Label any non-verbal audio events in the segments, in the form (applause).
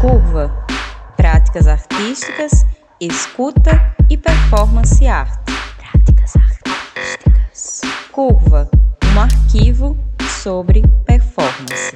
Curva. Práticas artísticas, escuta e performance arte. Práticas artísticas. Curva. Um arquivo sobre performance.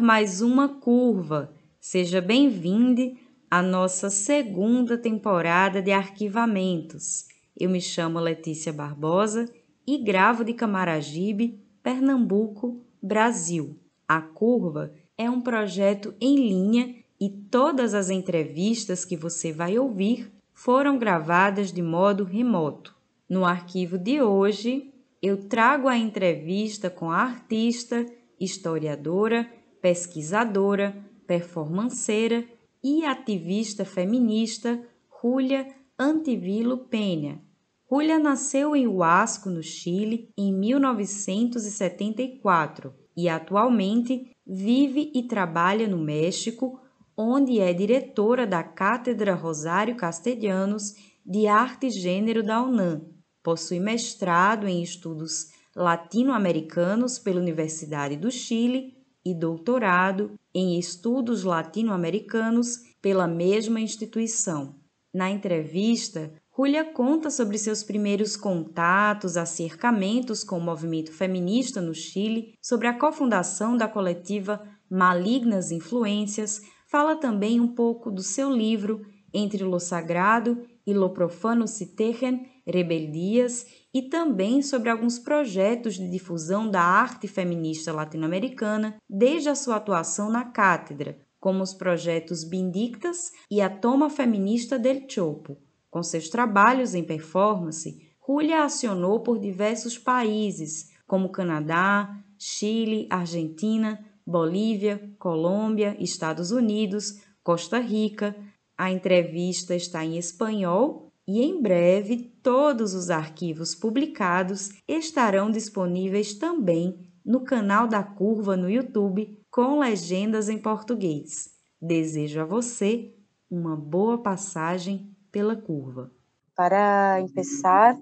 Mais uma curva. Seja bem-vindo à nossa segunda temporada de arquivamentos. Eu me chamo Letícia Barbosa e gravo de Camaragibe, Pernambuco, Brasil. A Curva é um projeto em linha e todas as entrevistas que você vai ouvir foram gravadas de modo remoto. No arquivo de hoje, eu trago a entrevista com a artista historiadora, pesquisadora, performanceira e ativista feminista Julia Antivilo Penha. Julia nasceu em Huasco, no Chile, em 1974 e atualmente vive e trabalha no México, onde é diretora da Cátedra Rosário Castellanos de Arte e Gênero da UNAM. Possui mestrado em estudos latino-americanos pela Universidade do Chile e doutorado em estudos latino-americanos pela mesma instituição. Na entrevista, Julia conta sobre seus primeiros contatos, acercamentos com o movimento feminista no Chile, sobre a cofundação da coletiva Malignas Influências, fala também um pouco do seu livro Entre lo Sagrado e lo Profano se tejen rebeldias e também sobre alguns projetos de difusão da arte feminista latino-americana desde a sua atuação na cátedra, como os projetos Bindictas e a Toma Feminista del Chopo. Com seus trabalhos em performance, Julia acionou por diversos países, como Canadá, Chile, Argentina, Bolívia, Colômbia, Estados Unidos, Costa Rica. A entrevista está em espanhol e em breve todos os arquivos publicados estarão disponíveis também no canal da Curva no YouTube com legendas em português. Desejo a você uma boa passagem pela curva. Para começar,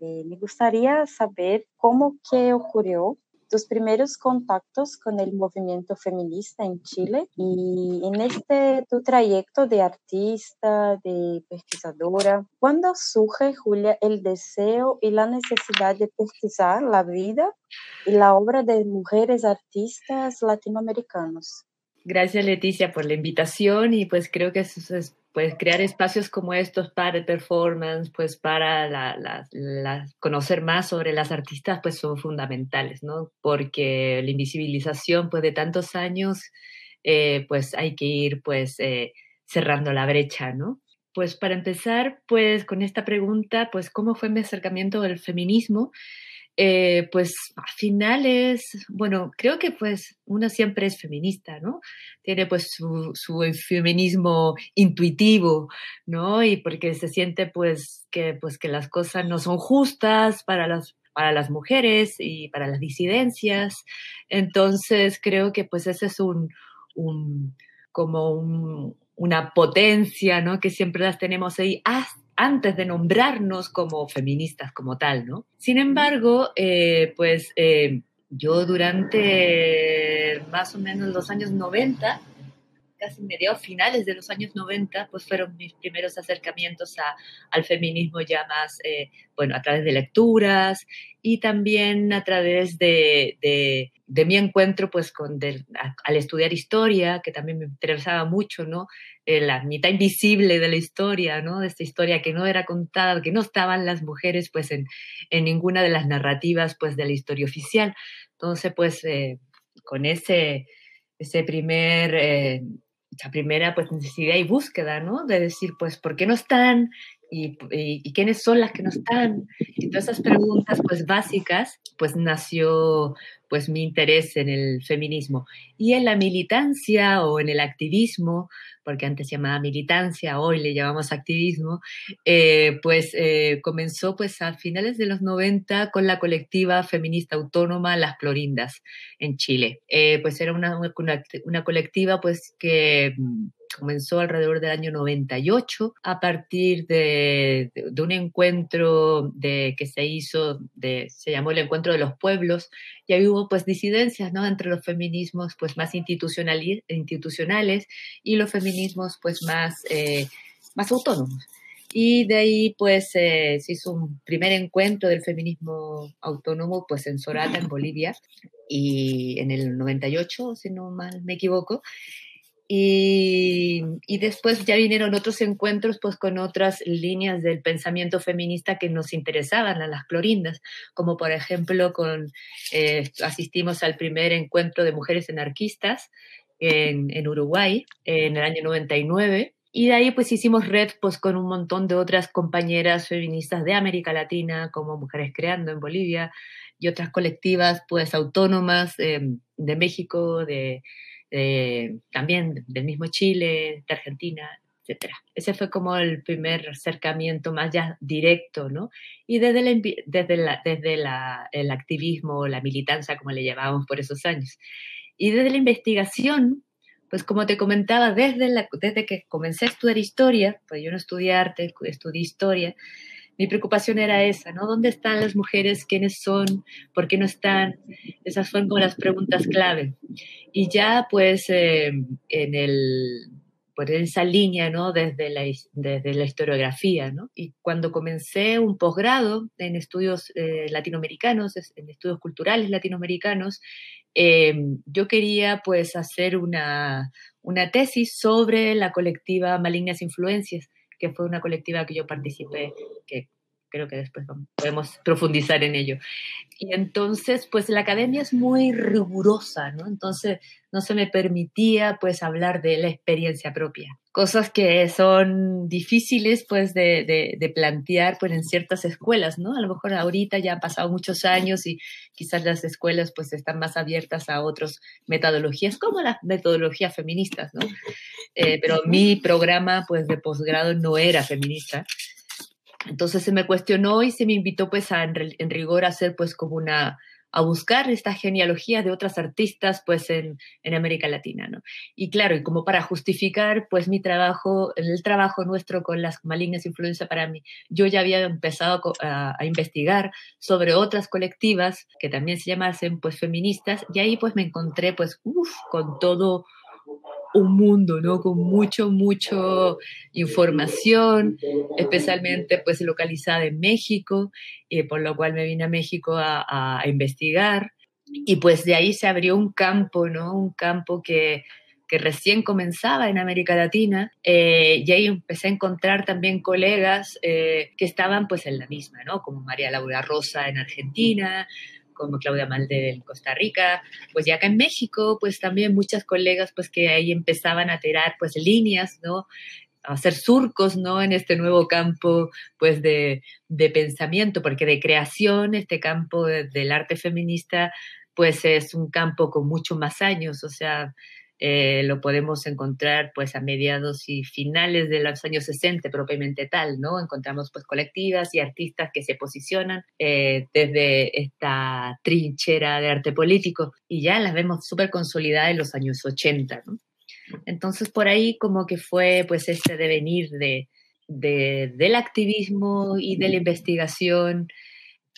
eh, me gostaria de saber como que ocorreu tus primeros contactos con el movimiento feminista en Chile y en este tu trayecto de artista, de pesquisadora, ¿cuándo surge, Julia, el deseo y la necesidad de pesquisar la vida y la obra de mujeres artistas latinoamericanos? Gracias Leticia por la invitación y pues creo que eso es pues crear espacios como estos para el performance, pues para conocer más sobre las artistas, pues son fundamentales, ¿no? Porque la invisibilización, pues de tantos años, eh, pues hay que ir, pues, eh, cerrando la brecha, ¿no? Pues para empezar, pues con esta pregunta, pues cómo fue mi acercamiento al feminismo, eh, pues a finales, bueno, creo que pues una siempre es feminista, ¿no? Tiene pues su, feminismo intuitivo, ¿no? Y porque se siente pues que, pues que las cosas no son justas para las, para las mujeres y para las disidencias. Entonces creo que pues ese es un, un como una potencia, ¿no? Que siempre las tenemos ahí hasta antes de nombrarnos como feministas como tal, ¿no? Sin embargo, eh, pues eh, yo durante más o menos los años 90, casi mediados finales de los años 90, pues fueron mis primeros acercamientos al feminismo ya más, eh, bueno, a través de lecturas y también a través de, de, mi encuentro pues con al estudiar historia, que también me interesaba mucho, ¿no? Eh, la mitad invisible de la historia, ¿no? De esta historia que no era contada, que no estaban las mujeres pues en, en ninguna de las narrativas pues de la historia oficial. Entonces pues eh, con ese, ese primer esa primera pues necesidad y búsqueda, ¿no? De decir, pues, ¿por qué no están? Y, y, quiénes son las que no están? Y todas esas preguntas pues básicas, pues nació pues mi interés en el feminismo. Y en la militancia o en el activismo, porque antes se llamaba militancia, hoy le llamamos activismo, eh, pues eh, comenzó pues a finales de los 90 con la colectiva feminista autónoma Las Clorindas en Chile. Eh, pues era una, una, una colectiva pues que mm, comenzó alrededor del año 98 a partir de, de, un encuentro de, que se hizo, de, se llamó el Encuentro de los Pueblos, y ahí hubo pues disidencias ¿no? entre los feminismos pues más institucionales, y los feminismos pues más, eh, más autónomos. Y de ahí pues eh, se hizo un primer encuentro del feminismo autónomo pues en Sorata, en Bolivia, y en el 98, si no mal me equivoco, y, después ya vinieron otros encuentros pues con otras líneas del pensamiento feminista que nos interesaban a las clorindas, como por ejemplo con, eh, asistimos al primer encuentro de mujeres anarquistas en, Uruguay en el año 99. Y de ahí pues hicimos red pues con un montón de otras compañeras feministas de América Latina, como Mujeres Creando en Bolivia, y otras colectivas pues autónomas eh, de México, de, eh, también del mismo Chile, de Argentina, etc. Ese fue como el primer acercamiento más ya directo, ¿no? Y desde, la, desde, la, desde la, el activismo, la militancia, como le llamábamos por esos años. Y desde la investigación, pues como te comentaba, desde, la, desde que comencé a estudiar historia, pues yo no estudié arte, estudié historia, mi preocupación era esa, ¿no? ¿Dónde están las mujeres? ¿Quiénes son? ¿Por qué no están? Esas fueron como las preguntas clave. Y ya pues eh, en el por esa línea, ¿no? Desde la, desde la historiografía, ¿no? Y cuando comencé un posgrado en estudios eh, latinoamericanos, en estudios culturales latinoamericanos, eh, yo quería pues hacer una, una tesis sobre la colectiva Malignas Influencias, que fue una colectiva que yo participé, que creo que después podemos profundizar en ello. Y entonces, pues la academia es muy rigurosa, ¿no? Entonces, no se me permitía, pues, hablar de la experiencia propia. Cosas que son difíciles, pues, de, de, plantear, pues, en ciertas escuelas, ¿no? A lo mejor ahorita ya han pasado muchos años y quizás las escuelas, pues, están más abiertas a otras metodologías, como las metodologías feministas, ¿no? Eh, pero mi programa, pues, de posgrado no era feminista entonces se me cuestionó y se me invitó pues a, en, rigor a hacer pues como una, a buscar esta genealogía de otras artistas pues en, en, América Latina, ¿no? Y claro, y como para justificar pues mi trabajo, el trabajo nuestro con las malignas influencias para mí, yo ya había empezado a, a, investigar sobre otras colectivas que también se llamasen pues feministas y ahí pues me encontré pues con todo un mundo, ¿no? Con mucho, mucho información, especialmente pues localizada en México, eh, por lo cual me vine a México a, investigar. Y pues de ahí se abrió un campo, ¿no? Un campo que, que recién comenzaba en América Latina, eh, y ahí empecé a encontrar también colegas eh, que estaban pues en la misma, ¿no? Como María Laura Rosa en Argentina, como Claudia Malde en Costa Rica, pues ya acá en México, pues también muchas colegas pues que ahí empezaban a tirar pues líneas, ¿no? a hacer surcos, ¿no? En este nuevo campo, pues, de, de pensamiento, porque de creación, este campo de, del arte feminista, pues, es un campo con mucho más años, o sea, eh, lo podemos encontrar pues a mediados y finales de los años 60 propiamente tal, ¿no? Encontramos pues colectivas y artistas que se posicionan eh, desde esta trinchera de arte político y ya las vemos súper consolidadas en los años 80, ¿no? Entonces por ahí como que fue pues este devenir de, de, del activismo y de la investigación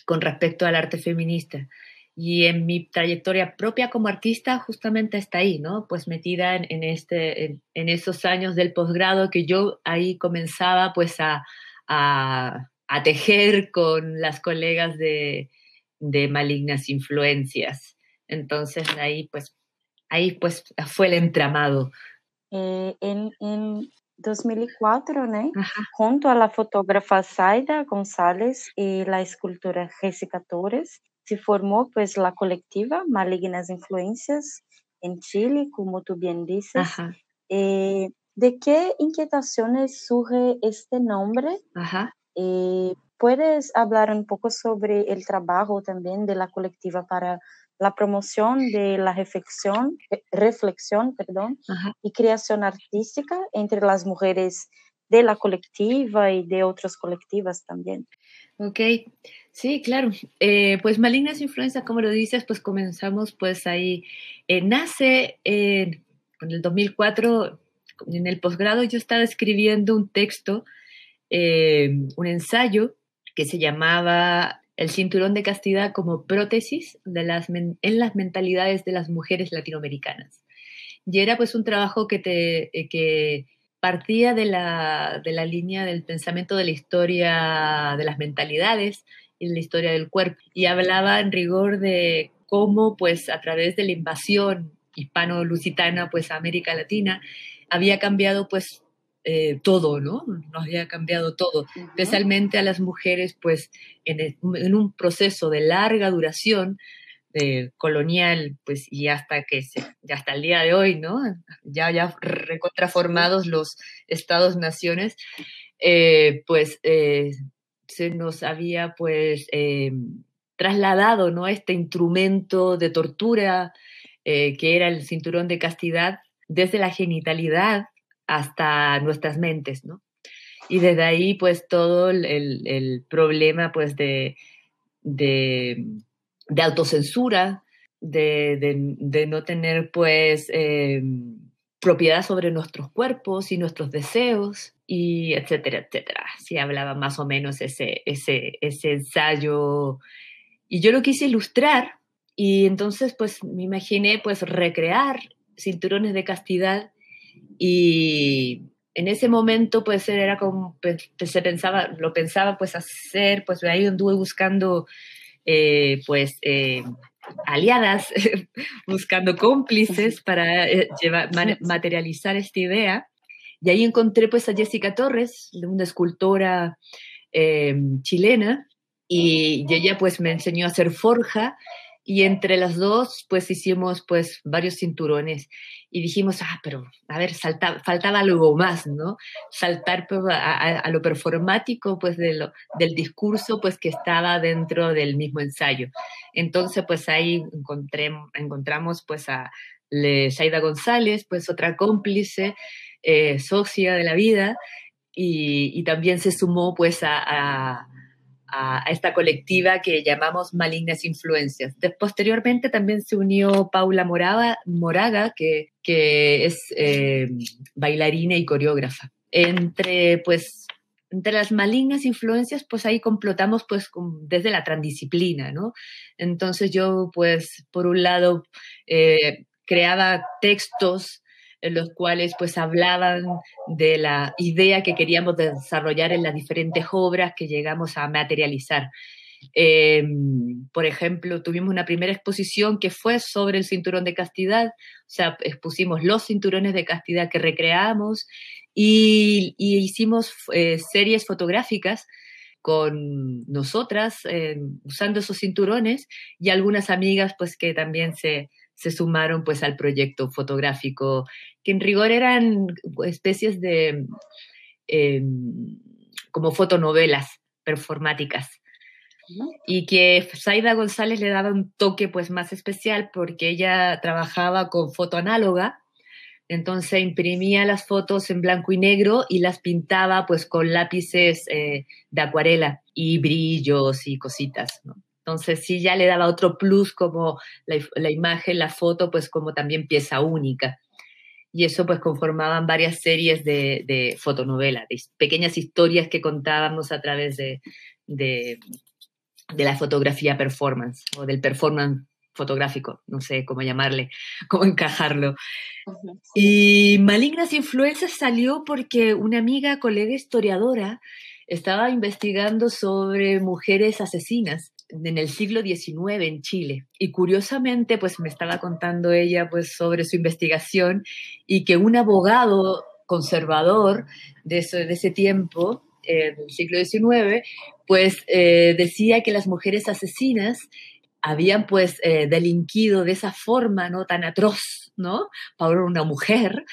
con respecto al arte feminista. Y en mi trayectoria propia como artista justamente está ahí, ¿no? Pues metida en, en este, en, en, esos años del posgrado que yo ahí comenzaba pues a, a, a tejer con las colegas de, de, malignas influencias. Entonces ahí pues, ahí pues fue el entramado. Eh, en, en 2004, ¿no? Ajá. Junto a la fotógrafa Zaida González y la escultora Jessica Torres, se formó pues la colectiva Malignas Influencias en Chile, como tú bien dices. Eh, ¿De qué inquietaciones surge este nombre? Eh, ¿Puedes hablar un poco sobre el trabajo también de la colectiva para la promoción de la reflexión, eh, reflexión perdón, y creación artística entre las mujeres de la colectiva y de otras colectivas también. Ok, sí, claro. Eh, pues Malignas Influencias, como lo dices, pues comenzamos pues ahí. Eh, nace en el 2004, en el posgrado yo estaba escribiendo un texto, un ensayo que se llamaba el cinturón de castidad como prótesis de las, en las mentalidades de las mujeres latinoamericanas. Y era pues un trabajo que, te, eh, que partía de la, de la línea del pensamiento de la historia de las mentalidades y de la historia del cuerpo. Y hablaba en rigor de cómo pues a través de la invasión hispano-lusitana pues a América Latina había cambiado pues eh, todo, ¿no? Nos había cambiado todo, especialmente a las mujeres, pues en, un proceso de larga duración de colonial, pues y hasta que se, hasta el día de hoy, ¿no? Ya ya recontraformados los estados-naciones, eh, pues eh, se nos había pues trasladado, ¿no? Este instrumento de tortura que era el cinturón de castidad desde la genitalidad hasta nuestras mentes, ¿no? Y desde ahí, pues, todo el, problema, pues, de, de, autocensura, de, no tener, pues, eh, propiedad sobre nuestros cuerpos y nuestros deseos, y etcétera, etcétera. Sí hablaba más o menos ese, ese, ese ensayo. Y yo lo quise ilustrar, y entonces, pues, me imaginé, pues, recrear cinturones de castidad y en ese momento, pues era como, pues, se pensaba, lo pensaba pues hacer, pues ahí anduve buscando, eh, pues, eh, aliadas, (laughs) buscando cómplices para eh, materializar esta idea. Y ahí encontré pues a Jessica Torres, una escultora chilena, y ella pues me enseñó a hacer forja y entre las dos, pues hicimos pues varios cinturones y dijimos, ah, pero a ver, faltaba algo más, ¿no? Saltar pues, a, lo performático, pues de del discurso, pues que estaba dentro del mismo ensayo. Entonces, pues ahí encontré, encontramos pues a Le González, pues otra cómplice, eh, socia de la vida, y, también se sumó pues a, esta colectiva que llamamos Malignas Influencias. posteriormente también se unió Paula Moraga, Moraga que, que es eh, bailarina y coreógrafa. Entre, pues, entre las malignas influencias, pues ahí complotamos pues desde la transdisciplina, ¿no? Entonces yo, pues, por un lado, eh, creaba textos en los cuales pues hablaban de la idea que queríamos desarrollar en las diferentes obras que llegamos a materializar. Em, por ejemplo, tuvimos una primera exposición que fue sobre el cinturón de castidad, o sea, expusimos los cinturones de castidad que recreamos y, hicimos eh, series fotográficas con nosotras eh, usando esos cinturones y algunas amigas pues que también se, se sumaron pues al proyecto fotográfico, que en rigor eran especies de em, como fotonovelas performáticas. Y que Saida González le daba un toque pues más especial porque ella trabajaba con foto análoga, entonces imprimía las fotos en blanco y negro y las pintaba pues con lápices eh, de acuarela y brillos y cositas. ¿no? Entonces sí ya le daba otro plus como la, imagen, la foto, pues como también pieza única. Y eso pues conformaban varias series de, de fotonovelas, de pequeñas historias que contábamos a través de, de, la fotografía performance o del performance fotográfico, no sé cómo llamarle, (laughs) cómo encajarlo. Y Malignas Influencias salió porque una amiga, colega historiadora, estaba investigando sobre mujeres asesinas en el siglo XIX en Chile. Y curiosamente, pues me estaba contando ella pues sobre su investigación y que un abogado conservador de, de ese tiempo, en el siglo XIX, pues eh, decía que las mujeres asesinas habían pues eh, delinquido de esa forma, ¿no? Tan atroz, ¿no? Para una mujer,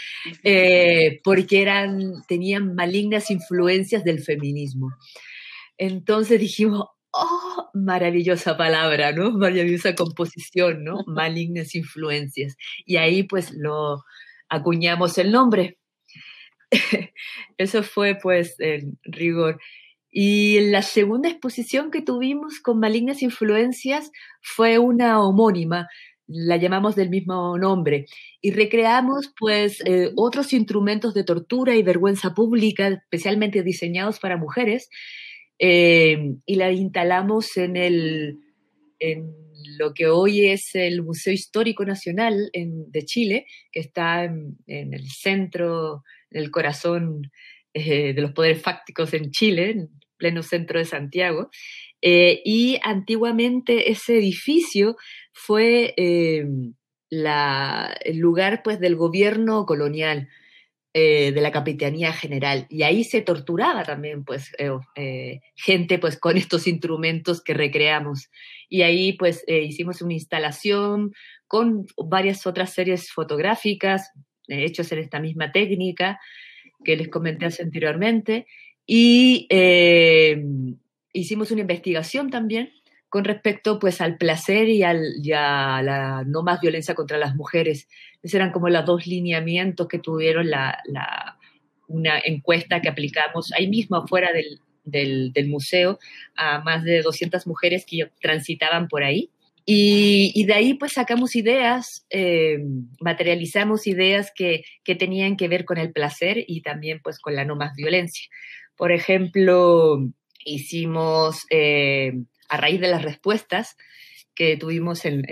eh, porque eran, tenían malignas influencias del feminismo. Entonces dijimos, oh, maravillosa palabra, ¿no? Maravillosa composición, ¿no? (laughs) Malignas influencias. Y ahí pues lo acuñamos el nombre. (laughs) Eso fue pues en rigor. Y la segunda exposición que tuvimos con malignas influencias fue una homónima, la llamamos del mismo nombre, y recreamos pues eh, otros instrumentos de tortura y vergüenza pública, especialmente diseñados para mujeres, eh, y la instalamos en, el, en lo que hoy es el Museo Histórico Nacional de Chile, que está en, el centro, en el corazón eh, de los poderes fácticos en Chile, en pleno centro de Santiago. Eh, y antiguamente ese edificio fue el lugar pues, del gobierno colonial. Eh, de la Capitanía General. Y ahí se torturaba también, pues, eh, eh, gente, pues, con estos instrumentos que recreamos. Y ahí, pues, hicimos una instalación con varias otras series fotográficas hechas en esta misma técnica que les comenté anteriormente. Y hicimos una investigación también con respecto pues al placer y, al, a la no más violencia contra las mujeres. Esos eran como los dos lineamientos que tuvieron la, una encuesta que aplicamos ahí mismo afuera del, del, museo a más de 200 mujeres que transitaban por ahí. Y, de ahí pues sacamos ideas, eh, materializamos ideas que, que, tenían que ver con el placer y también pues con la no más violencia. Por ejemplo, hicimos eh, a raíz de las respuestas que tuvimos en,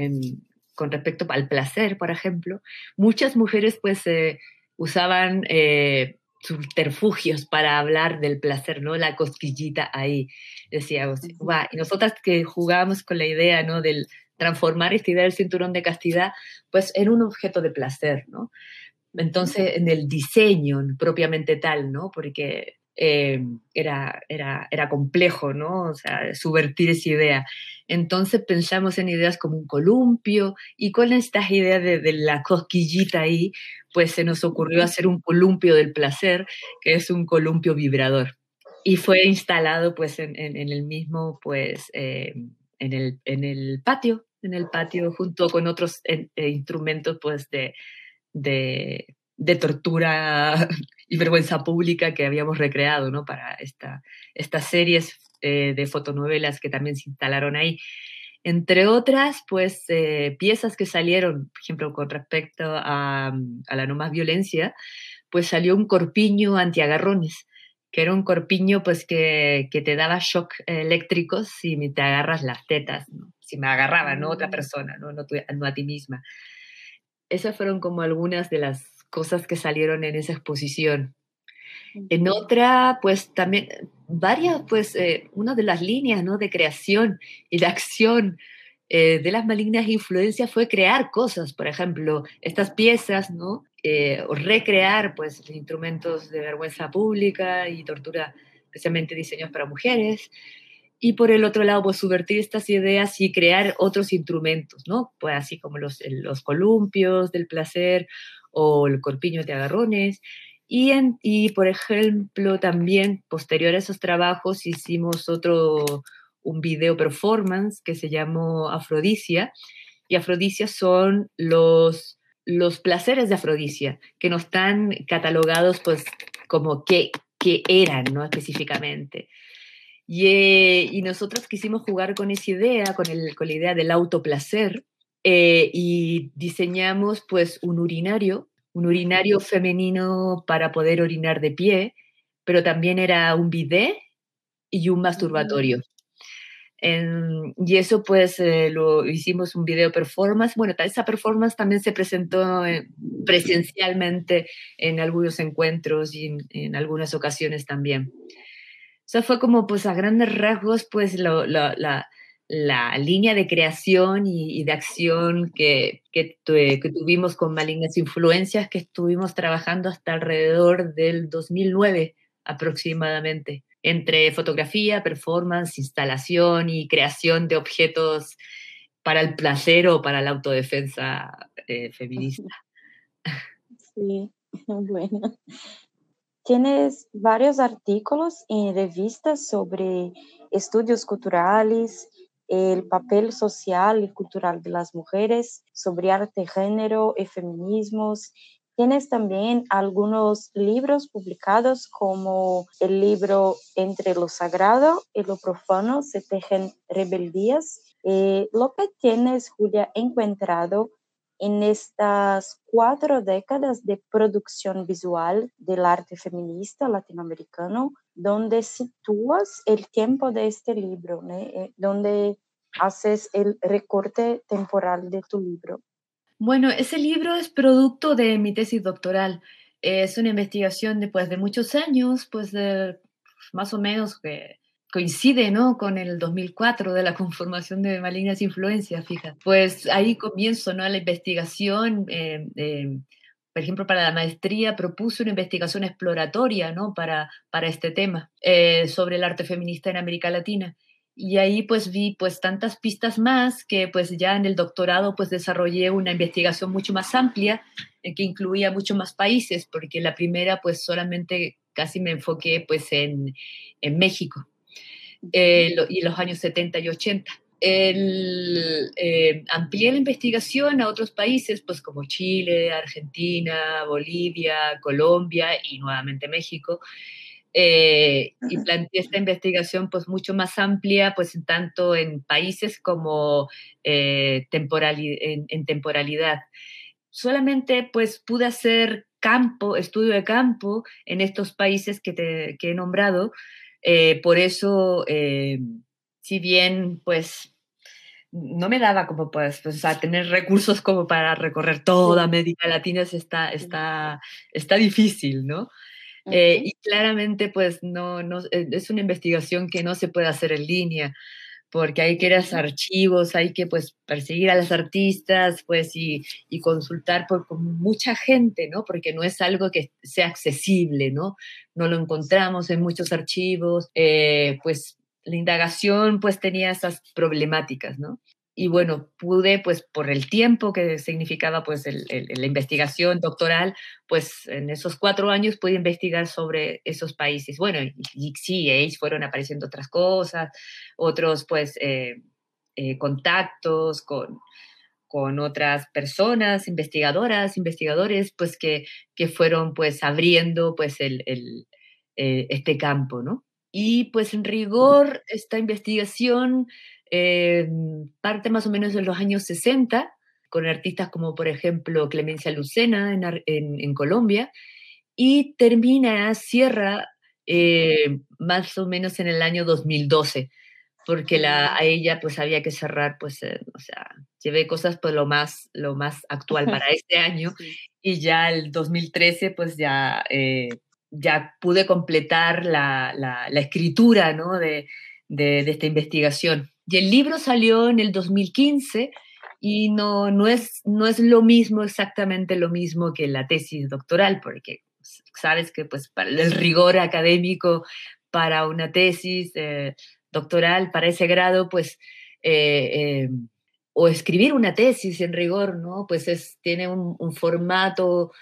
con respecto al placer, por ejemplo, muchas mujeres pues eh, usaban eh, subterfugios para hablar del placer, ¿no? La cosquillita ahí, decíamos. y nosotras que jugábamos con la idea, ¿no? Del transformar esta idea del cinturón de castidad, pues en un objeto de placer, ¿no? Entonces, en el diseño propiamente tal, ¿no? Porque eh, era, era, era complejo, ¿no? O sea, subvertir esa idea. Entonces pensamos en ideas como un columpio y con estas ideas de, la cosquillita ahí, pues se nos ocurrió hacer un columpio del placer, que es un columpio vibrador. Y fue instalado pues en, el mismo, pues, eh, en, el, en el patio, en el patio junto con otros eh, instrumentos pues de, de, de tortura y vergüenza pública que habíamos recreado ¿no? para esta, estas series eh, de fotonovelas que también se instalaron ahí. Entre otras, pues eh, piezas que salieron, por ejemplo, con respecto a, a, la no más violencia, pues salió un corpiño antiagarrones, que era un corpiño pues que, que te daba shock eléctricos si te agarras las tetas, si me agarraba, no otra mm. persona, no, no, no a ti misma. Esas fueron como algunas de las cosas que salieron en esa exposición. En otra, pues también varias, pues eh, una de las líneas ¿no? de creación y de acción eh, de las malignas influencias fue crear cosas, por ejemplo, estas piezas, ¿no? Eh, o recrear pues instrumentos de vergüenza pública y tortura especialmente diseñados para mujeres. Y por el otro lado, pues subvertir estas ideas y crear otros instrumentos, ¿no? Pues así como los, los columpios del placer o el corpiño de agarrones. Y, en, y, por ejemplo, también posterior a esos trabajos hicimos otro, un video performance que se llamó Afrodisia. Y Afrodisia son los, los placeres de Afrodisia, que no están catalogados pues como qué, qué eran, ¿no? Específicamente. Y, eh, y, nosotros quisimos jugar con esa idea, con, el, con la idea del autoplacer, eh, y diseñamos pues un urinario, un urinario femenino para poder orinar de pie, pero también era un bidet y un masturbatorio. y eso pues eh, lo hicimos un video performance. Bueno, esa performance también se presentó eh, presencialmente en algunos encuentros y en, algunas ocasiones también. Eso fue como pues a grandes rasgos pues la, la línea de creación y, de acción que, que, tuvimos con Malignas Influencias, que estuvimos trabajando hasta alrededor del 2009 aproximadamente, entre fotografía, performance, instalación y creación de objetos para el placer o para la autodefensa eh, feminista. (laughs) Sí, (laughs) bueno. tienes varios artículos en revistas sobre estudios culturales, el papel social y cultural de las mujeres, sobre arte, género y feminismos. Tienes también algunos libros publicados como el libro Entre lo sagrado y lo profano se tejen rebeldías. Eh, lo que tienes, Julia, encontrado en estas cuatro décadas de producción visual del arte feminista latinoamericano, donde sitúas el tiempo de este libro, eh, donde haces el recorte temporal de tu libro. Bueno, ese libro es producto de mi tesis doctoral. Es una investigación de, pues, de muchos años, pues de, más o menos que coincide ¿no? con el 2004 de la (laughs) conformación de malignas influencias, fija. Pues ahí comienzo ¿no? la investigación. Eh, eh, por ejemplo, para la maestría propuse una investigación exploratoria ¿no? para, para este tema eh, sobre el arte feminista en América Latina. Y ahí pues vi pues tantas pistas más que pues ya en el doctorado pues desarrollé una investigación mucho más amplia que incluía muchos más países, porque la primera pues solamente casi me enfoqué pues en, en México eh, y los años 70 y 80. El, eh, amplié la investigación a otros países, pues como Chile, Argentina, Bolivia, Colombia y nuevamente México. Eh, y planteé esta investigación pues mucho más amplia, pues tanto en países como en, temporalidad. Solamente pues pude hacer campo, estudio de campo en estos países que, te, que he nombrado, eh, por eso, eh, si bien, pues, no me daba como, pues, pues tener recursos como para recorrer toda América Latina está, está, está difícil, ¿no? Eh, y claramente, pues, no, no, es una investigación que no se puede hacer en línea porque hay que ir a los archivos, hay que pues perseguir a los artistas, pues y, y consultar por mucha gente, ¿no? Porque no es algo que sea accesible, ¿no? No lo encontramos en muchos archivos, eh, pues la indagación pues tenía esas problemáticas, ¿no? Y bueno, pude, pues por el tiempo que significaba pues la investigación doctoral, pues en esos cuatro años pude investigar sobre esos países. Bueno, y, sí, ahí fueron apareciendo otras cosas, otros pues eh, eh, contactos con, con otras personas, investigadoras, investigadores, pues que, que fueron pues abriendo pues el, el eh, este campo, ¿no? Y pues en rigor, esta investigación eh, parte más o menos de los años 60, con artistas como por ejemplo Clemencia Lucena en, Colombia, y termina, cierra eh, más o menos en el año 2012, porque la, a ella pues había que cerrar, pues, eh, o sea, llevé cosas pues lo más, lo más actual para (laughs) este año, y ya el 2013 pues ya, ya pude completar la, la, escritura, ¿no? de, de, esta investigación. Y el libro salió en el 2015 y no, no, es, no es lo mismo, exactamente lo mismo que la tesis doctoral, porque sabes que pues para el rigor académico para una tesis eh, doctoral, para ese grado, pues, eh, eh, o escribir una tesis en rigor, ¿no? Pues es, tiene un, un formato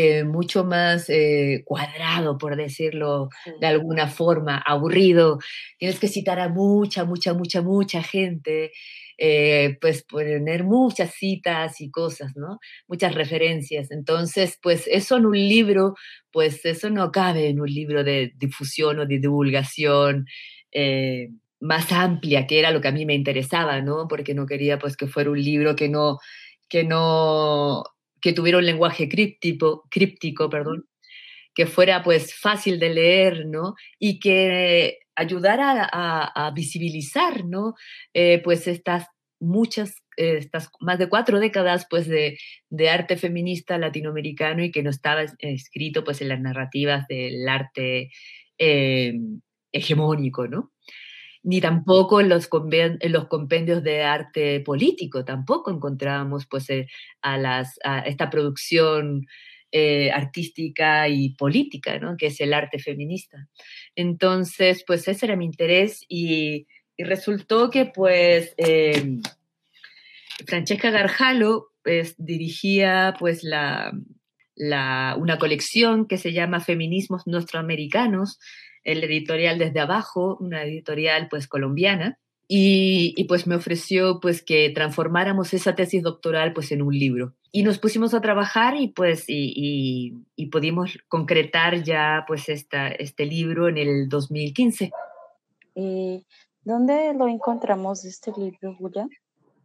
eh, mucho más eh, cuadrado, por decirlo de alguna forma, aburrido. Tienes que citar a mucha, mucha, mucha, mucha gente, eh, pues poner muchas citas y cosas, ¿no? Muchas referencias. Entonces, pues eso en un libro, pues eso no cabe en un libro de difusión o de divulgación más amplia, que era lo que a mí me interesaba, ¿no? Porque no quería pues que fuera un libro que no, que no que tuviera un lenguaje críptico, críptico perdón, que fuera pues fácil de leer, ¿no? Y que ayudara a, visibilizar, ¿no? Eh, pues estas muchas, eh, estas más de cuatro décadas pues de, arte feminista latinoamericano y que no estaba escrito pues en las narrativas del arte eh, hegemónico, ¿no? Ni tampoco en los, en los compendios de arte político, tampoco encontrábamos pues eh, a, las, a esta producción eh, artística y política, ¿no? que es el arte feminista. Entonces, pues ese era mi interés y, resultó que pues em, Francesca Garjalo pues, dirigía pues la, una colección que se llama Feminismos Nuestroamericanos, el editorial Desde Abajo, una editorial pues colombiana, y, pues me ofreció pues que transformáramos esa tesis doctoral pues en un libro. Y nos pusimos a trabajar y pues y, pudimos concretar ya pues esta, este libro en el 2015. ¿Y dónde lo encontramos este libro, Julia?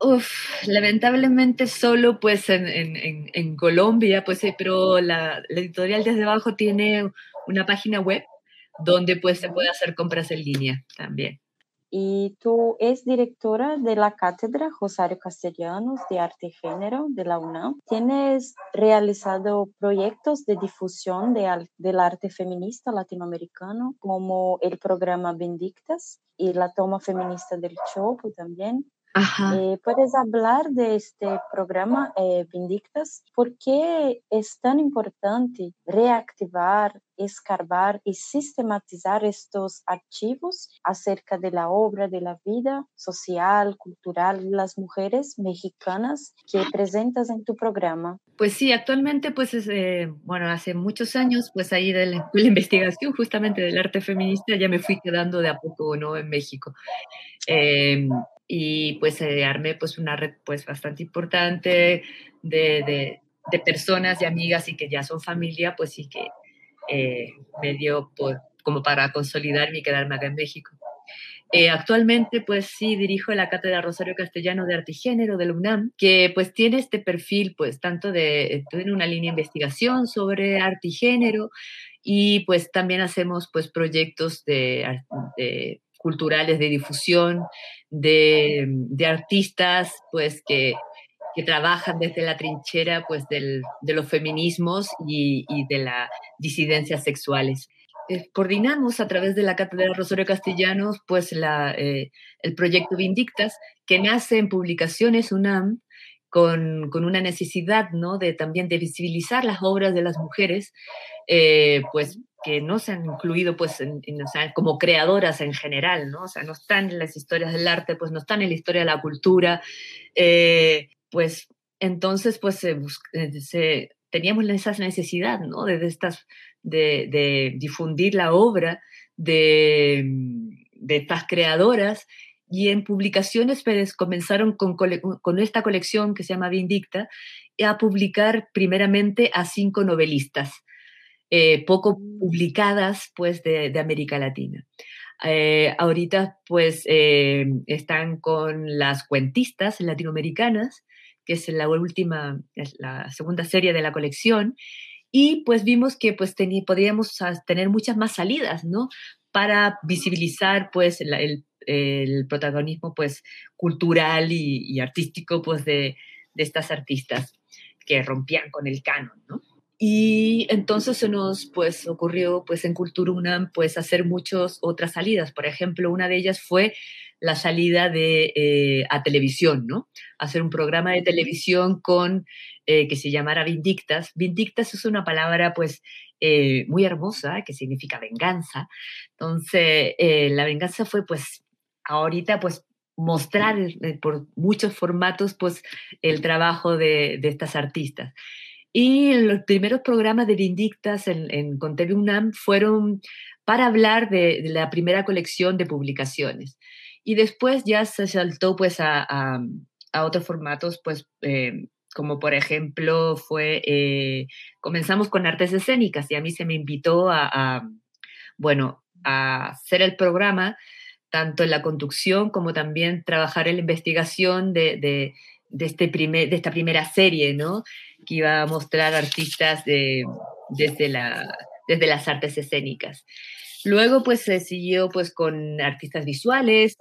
Uf, lamentablemente solo pues en, en, en Colombia, pues pero la, la, editorial desde abajo tiene una página web donde pues se puede hacer compras en línea también. Y tú es directora de la Cátedra Rosario Castellanos de Arte y Género de la UNAM. Tienes realizado proyectos de difusión de, del arte feminista latinoamericano, como el programa Bendictas y la toma feminista del Chopo también. Eh, ¿Puedes hablar de este programa eh, Vindictas? ¿Por qué es tan importante reactivar, escarbar y sistematizar estos archivos acerca de la obra, de la vida social, cultural de las mujeres mexicanas que presentas en tu programa? Pues sí, actualmente, pues, eh, bueno, hace muchos años, pues ahí de la, investigación justamente del arte feminista ya me fui quedando de a poco, ¿no? En México. Y pues se armé pues una red pues bastante importante de, de, personas y amigas y que ya son familia, pues sí que eh, me dio por, como para consolidarme y quedarme acá en México. Eh, actualmente, pues sí, dirijo la Cátedra Rosario Castellano de Arte y Género de la UNAM, que pues tiene este perfil, pues tanto de, tiene una línea de investigación sobre arte y género, y pues también hacemos pues proyectos de, de culturales de difusión, de, artistas pues que, trabajan desde la trinchera pues del, de los feminismos y, de las disidencias sexuales. Eh, coordinamos a través de la Cátedra Rosario Castellanos pues la, eh, el proyecto Vindictas que nace en publicaciones UNAM con, con, una necesidad ¿no? de también de visibilizar las obras de las mujeres, eh, pues que no se han incluido pues como creadoras en general, ¿no? O sea, no están en las historias del arte, pues no están en la historia de la cultura, eh, pues entonces pues se, teníamos esa necesidad, ¿no? De, estas, de, de, difundir la obra de, de, estas creadoras y en publicaciones pues, comenzaron con, con esta colección que se llama Vindicta a publicar primeramente a cinco novelistas eh, poco publicadas pues de, América Latina. Eh, ahorita pues eh, están con las cuentistas latinoamericanas, que es la última, es la segunda serie de la colección, y pues vimos que pues podríamos tener muchas más salidas, ¿no? Para visibilizar pues el, protagonismo pues cultural y, artístico pues de, de estas artistas que rompían con el canon, ¿no? Y entonces se nos pues ocurrió pues en Cultura UNAM pues hacer muchas otras salidas. Por ejemplo, una de ellas fue la salida de, eh, a televisión, ¿no? Hacer un programa de televisión con, eh, que se llamara Vindictas. Vindictas es una palabra pues eh, muy hermosa que significa venganza. Entonces, la venganza fue pues ahorita pues mostrar por muchos formatos pues el trabajo de, de estas artistas. Y los primeros programas de Vindictas en, en UNAM fueron para hablar de, la primera colección de publicaciones. Y después ya se saltó pues a, a, otros formatos, pues eh, como por ejemplo fue, eh, comenzamos con artes escénicas y a mí se me invitó a, bueno, a hacer el programa tanto en la conducción como también trabajar en la investigación de, de, de este primer, de esta primera serie, ¿no? Que iba a mostrar artistas de, desde, la, desde las artes escénicas. Luego, pues, se siguió, pues, con artistas visuales,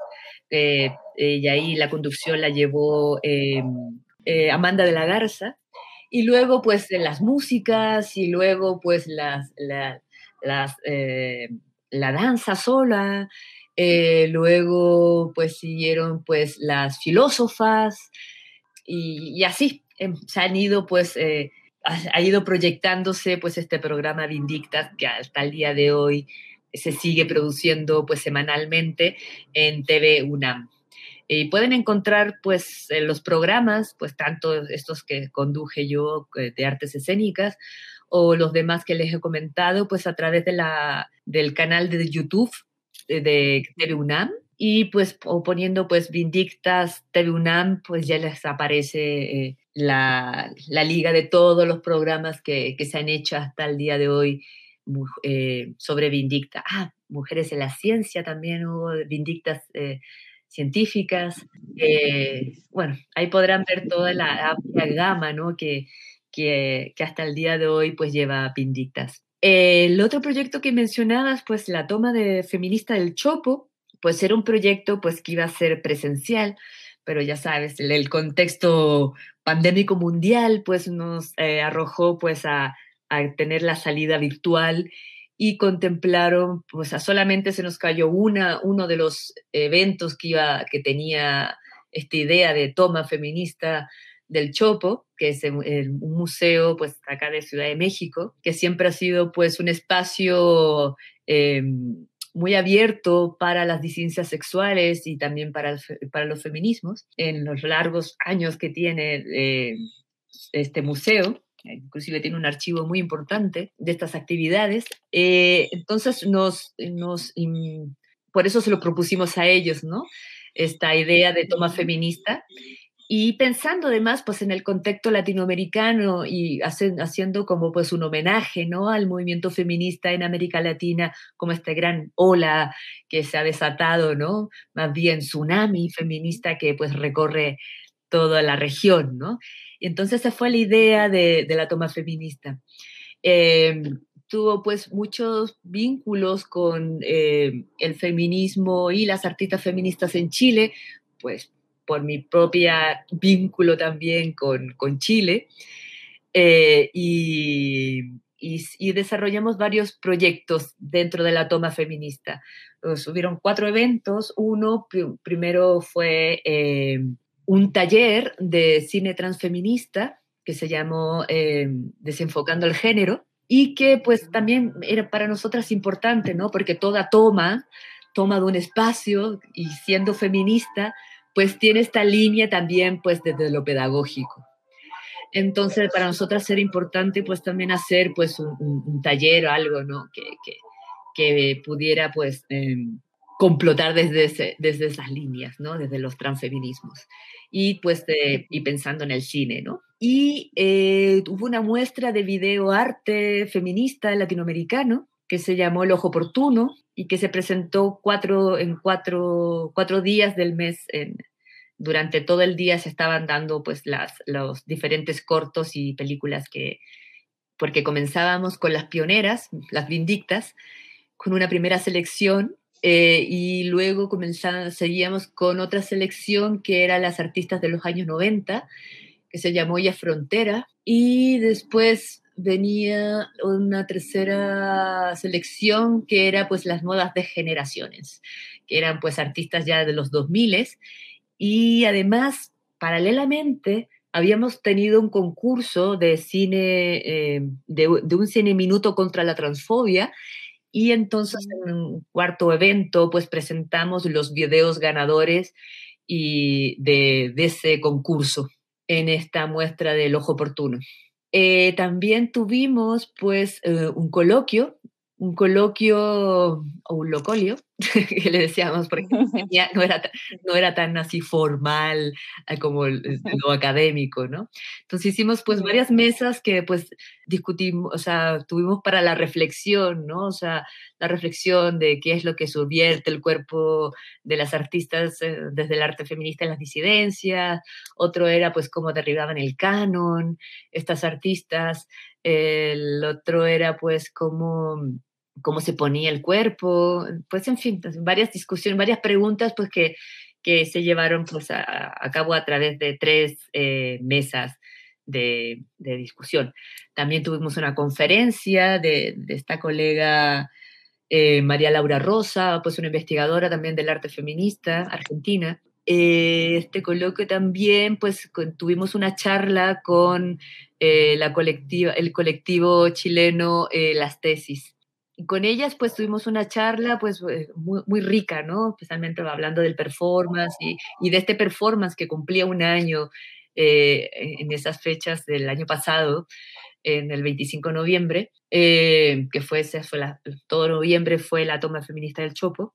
eh, eh, y ahí la conducción la llevó em, eh, Amanda de la Garza, y luego, pues, las músicas, y luego, pues, las, la danza sola, luego, pues, siguieron, pues, las filósofas, y, así, se han ido pues eh, ha, ido proyectándose pues este programa Vindictas que hasta el día de hoy se sigue produciendo pues semanalmente en TV UNAM. Y pueden encontrar pues los programas, pues tanto estos que conduje yo de artes escénicas o los demás que les he comentado, pues a través de la, del canal de YouTube de TV UNAM y pues o poniendo pues Vindictas TV UNAM, pues ya les aparece eh, la, la, liga de todos los programas que, que, se han hecho hasta el día de hoy eh, sobre Vindicta. Ah, Mujeres en la Ciencia también hubo Vindictas eh, científicas. bueno, ahí podrán ver toda la amplia gama ¿no? que, que, que, hasta el día de hoy pues lleva Vindictas. El otro proyecto que mencionabas, pues la toma de feminista del Chopo, pues era un proyecto pues que iba a ser presencial, pero ya sabes, el, contexto pandémico mundial pues nos eh, arrojó pues a, a, tener la salida virtual y contemplaron, pues a solamente se nos cayó una, uno de los eventos que, iba, que tenía esta idea de toma feminista del Chopo, que es un museo pues acá de Ciudad de México, que siempre ha sido pues un espacio em, muy abierto para las disidencias sexuales y también para, para los feminismos en los largos años que tiene eh, este museo inclusive tiene un archivo muy importante de estas actividades. Eh, entonces, nos, nos, por eso se lo propusimos a ellos, ¿no? Esta idea de toma feminista y pensando además pues en el contexto latinoamericano y haciendo como pues un homenaje ¿no? al movimiento feminista en América Latina como esta gran ola que se ha desatado, ¿no? más bien tsunami feminista que pues recorre toda la región. ¿no? Y entonces esa fue la idea de, la toma feminista. Eh, tuvo pues muchos vínculos con eh, el feminismo y las artistas feministas en Chile, pues por mi propia vínculo también con, con Chile. Eh, y, desarrollamos varios proyectos dentro de la toma feminista. hubieron cuatro eventos. Uno primero fue eh, un taller de cine transfeminista que se llamó eh, Desenfocando el Género y que pues también era para nosotras importante, ¿no? Porque toda toma, toma de un espacio y siendo feminista, pues tiene esta línea también pues desde lo pedagógico. Entonces, para nosotras era importante pues también hacer pues un, taller o algo, ¿no? Que, que, que pudiera pues em, complotar desde, desde esas líneas, ¿no? Desde los transfeminismos. Y pues y pensando en el cine, ¿no? Y eh, hubo una muestra de video arte feminista latinoamericano que se llamó El Ojo Oportuno, y que se presentó cuatro, en cuatro, cuatro días del mes. En, durante todo el día se estaban dando pues las, los diferentes cortos y películas que, porque comenzábamos con las pioneras, las vindictas, con una primera selección eh, y luego seguíamos con otra selección que era las artistas de los años 90, que se llamó Ya Frontera, y después venía una tercera selección que era pues las modas de generaciones, que eran pues artistas ya de los 2000 y además paralelamente habíamos tenido un concurso de cine, eh, de, un cine minuto contra la transfobia. Y entonces en un cuarto evento pues presentamos los videos ganadores y de, de ese concurso en esta muestra del ojo oportuno. Eh, también tuvimos pues eh, un coloquio, un coloquio o un locolio, (laughs) que le decíamos, porque no (laughs) era, no era tan así formal eh, como lo académico, ¿no? Entonces hicimos pues varias mesas que pues discutimos, o sea, tuvimos para la reflexión, ¿no? O sea, la reflexión de qué es lo que subvierte el cuerpo de las artistas eh, desde el arte feminista en las disidencias, otro era pues cómo derribaban el canon, estas artistas, el otro era pues cómo cómo se ponía el cuerpo, pues en fin, pues, varias discusiones, varias preguntas pues que, que se llevaron pues a, cabo a través de tres eh, mesas de, de, discusión. También tuvimos una conferencia de, esta colega eh, María Laura Rosa, pues una investigadora también del arte feminista argentina. Eh, este coloquio también, pues tuvimos una charla con la colectiva, el colectivo chileno Las Tesis, con ellas pues tuvimos una charla pues eh, muy, muy rica, ¿no? Especialmente hablando del performance y, y, de este performance que cumplía un año eh, en esas fechas del año pasado, en el 25 de noviembre, eh, que fue, fue la, todo noviembre fue la toma feminista del Chopo,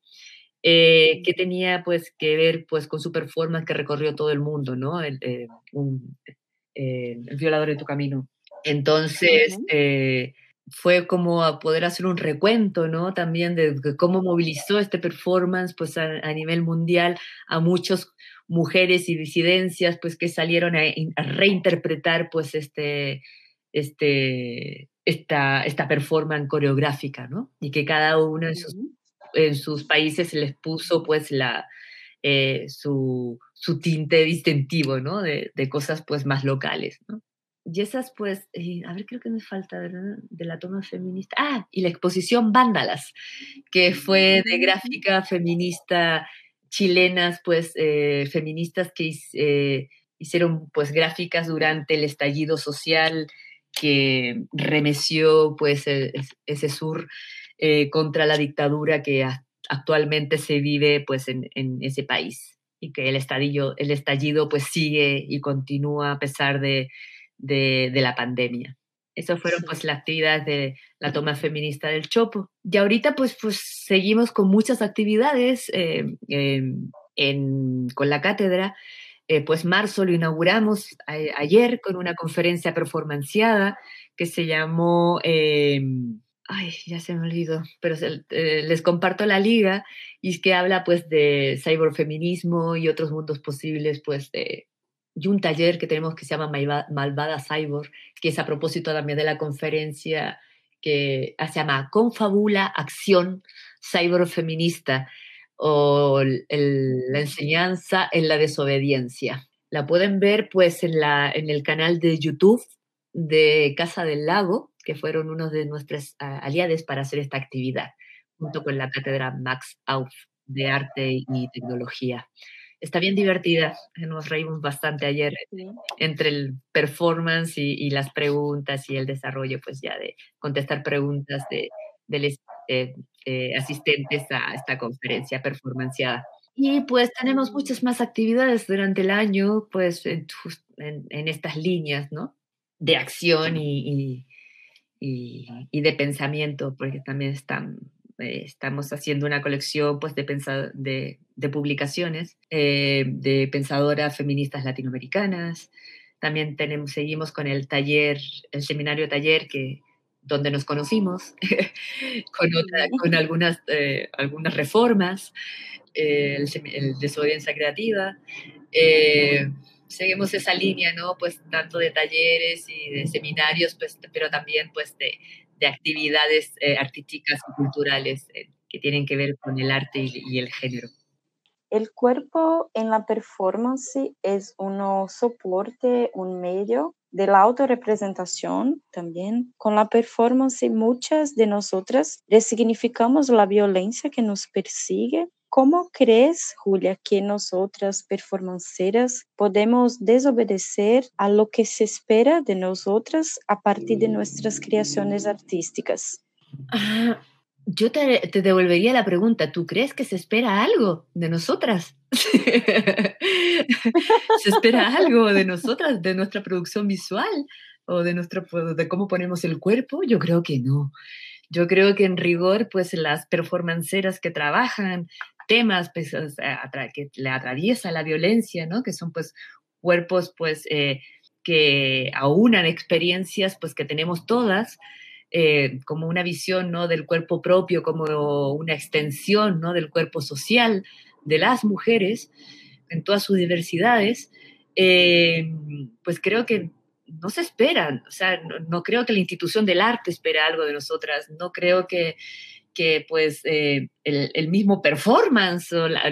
eh, que tenía pues que ver pues con su performance que recorrió todo el mundo, ¿no? El, un, el violador de tu camino. Entonces, fue como a poder hacer un recuento, ¿no? También de, cómo movilizó este performance, pues a, nivel mundial a muchas mujeres y disidencias, pues que salieron a, reinterpretar, pues este, este, esta, esta performance coreográfica, ¿no? Y que cada uno en sus, en sus países les puso, pues, la, eh, su, su, tinte distintivo, ¿no? De, de cosas, pues, más locales, ¿no? Y esas pues, eh, a ver, creo que me falta de la toma feminista. Ah, y la exposición Vándalas, que fue de gráfica feminista chilenas, pues eh, feministas que eh, hicieron pues gráficas durante el estallido social que remeció pues e, ese sur contra la dictadura que actualmente se vive pues en, en ese país y que el estallido, el estallido pues sigue y continúa a pesar de de, la pandemia. Esas fueron pues las actividades de la toma feminista del Chopo. Y ahorita pues, pues seguimos con muchas actividades eh, con la cátedra. Eh, pues marzo lo inauguramos ayer con una conferencia performanciada que se llamó, eh, ay, ya se me olvidó, pero les comparto la liga y que habla pues de cyberfeminismo y otros mundos posibles pues de, y un taller que tenemos que se llama Malvada Cyborg, que es a propósito también de la conferencia que se llama Confabula Acción Cyber Feminista o la enseñanza en la desobediencia. La pueden ver pues en, la, en el canal de YouTube de Casa del Lago, que fueron unos de nuestros aliados para hacer esta actividad, junto con la cátedra Max Auf de Arte y Tecnología está bien divertida. Nos reímos bastante ayer entre el performance y, las preguntas y el desarrollo, pues ya de contestar preguntas de, de, eh, asistentes a esta conferencia performanceada. Y pues tenemos muchas más actividades durante el año, pues en, en, estas líneas, ¿no? De acción y, y, y, de pensamiento, porque también están eh, estamos haciendo una colección pues, de, de, de publicaciones eh, de pensadoras feministas latinoamericanas. También tenemos, seguimos con el taller, el seminario taller que, donde nos conocimos, (laughs) con, con algunas, eh, algunas reformas, el, el, desobediencia creativa. seguimos esa línea, ¿no? Pues tanto de talleres y de seminarios, pues, pero también pues de, de actividades eh, artísticas y culturales eh, que tienen que ver con el arte y, el género. El cuerpo en la performance es un soporte, un medio de la autorrepresentación también. Con la performance muchas de nosotras resignificamos la violencia que nos persigue ¿Cómo crees, Julia, que nosotras performanceras podemos desobedecer a lo que se espera de nosotras a partir de nuestras creaciones artísticas? Ah, yo te, devolvería la pregunta, ¿tú crees que se espera algo de nosotras? (laughs) ¿Se espera algo de nosotras, de nuestra producción visual o de, nuestro, de cómo ponemos el cuerpo? Yo creo que no. Yo creo que en rigor, pues las performanceras que trabajan temas pues, que le atraviesa la violencia, ¿no? Que son pues cuerpos pues eh, que aunan experiencias pues que tenemos todas, eh, como una visión ¿no? del cuerpo propio, como una extensión ¿no? del cuerpo social de las mujeres en todas sus diversidades, eh, pues creo que no se esperan, o sea, no, no, creo que la institución del arte espere algo de nosotras, no creo que que pues eh, el, mismo performance o, la,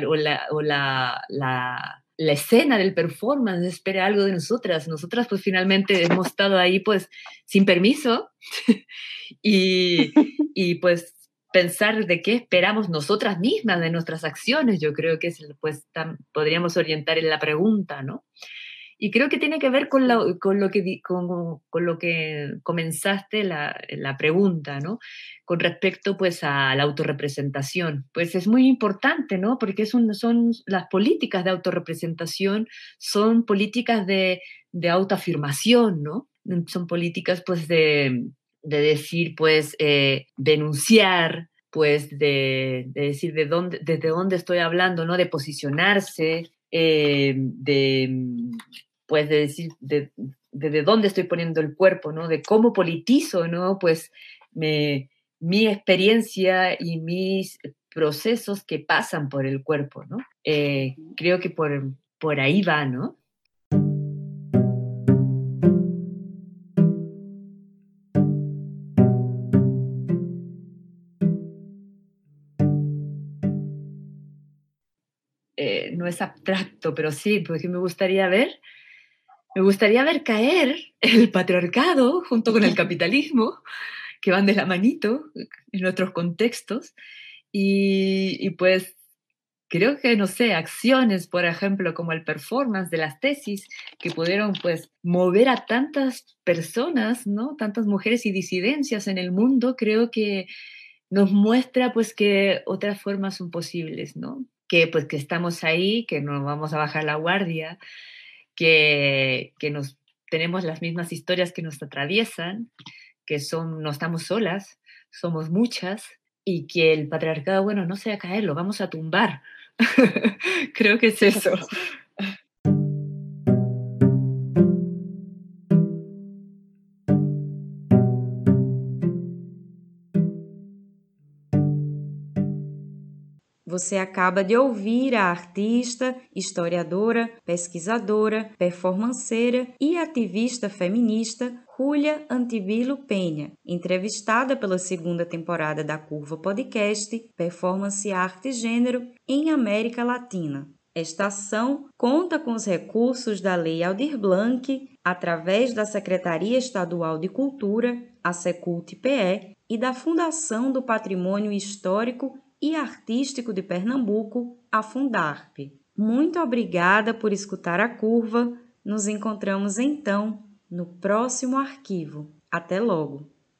o, la, la, escena del performance espera algo de nosotras. Nosotras pues finalmente hemos estado ahí pues sin permiso (laughs) y, (laughs) y, pues pensar de qué esperamos nosotras mismas de nuestras acciones, yo creo que es, pues podríamos orientar en la pregunta, ¿no? Y creo que tiene que ver con lo, con lo, que, con, con lo que comenzaste la, la, pregunta, ¿no? Con respecto pues a la autorrepresentación. Pues es muy importante, ¿no? Porque es son las políticas de autorrepresentación, son políticas de, de autoafirmación, ¿no? Son políticas pues de, de decir, pues, eh, denunciar, pues, de, de, decir de dónde, desde dónde estoy hablando, ¿no? De posicionarse, eh, de, pues, de decir de, desde dónde estoy poniendo el cuerpo, ¿no? De cómo politizo, ¿no? Pues, me, mi experiencia y mis procesos que pasan por el cuerpo, ¿no? Eh, creo que por, por ahí va, ¿no? No es abstracto, pero sí, porque me gustaría ver, me gustaría ver caer el patriarcado junto con el (laughs) capitalismo, que van de la manito en nuestros contextos, y, pues creo que, no sé, acciones, por ejemplo, como el performance de las tesis, que pudieron pues mover a tantas personas, ¿no? Tantas mujeres y disidencias en el mundo, creo que nos muestra pues que otras formas son posibles, ¿no? Que pues que estamos ahí, que no vamos a bajar la guardia, que, que nos tenemos las mismas historias que nos atraviesan, que son, no estamos solas, somos muchas, y que el patriarcado, bueno, no se va a caer, lo vamos a tumbar. (laughs) Creo que es eso. (laughs) Você acaba de ouvir a artista, historiadora, pesquisadora, performanceira e ativista feminista Julia Antibilo Penha, entrevistada pela segunda temporada da Curva Podcast Performance Arte e Gênero em América Latina. Esta ação conta com os recursos da Lei Aldir Blanc, através da Secretaria Estadual de Cultura, a Secult-PE, e da Fundação do Patrimônio Histórico e Artístico de Pernambuco, a Fundarp. Muito obrigada por escutar a curva. Nos encontramos então no próximo arquivo. Até logo!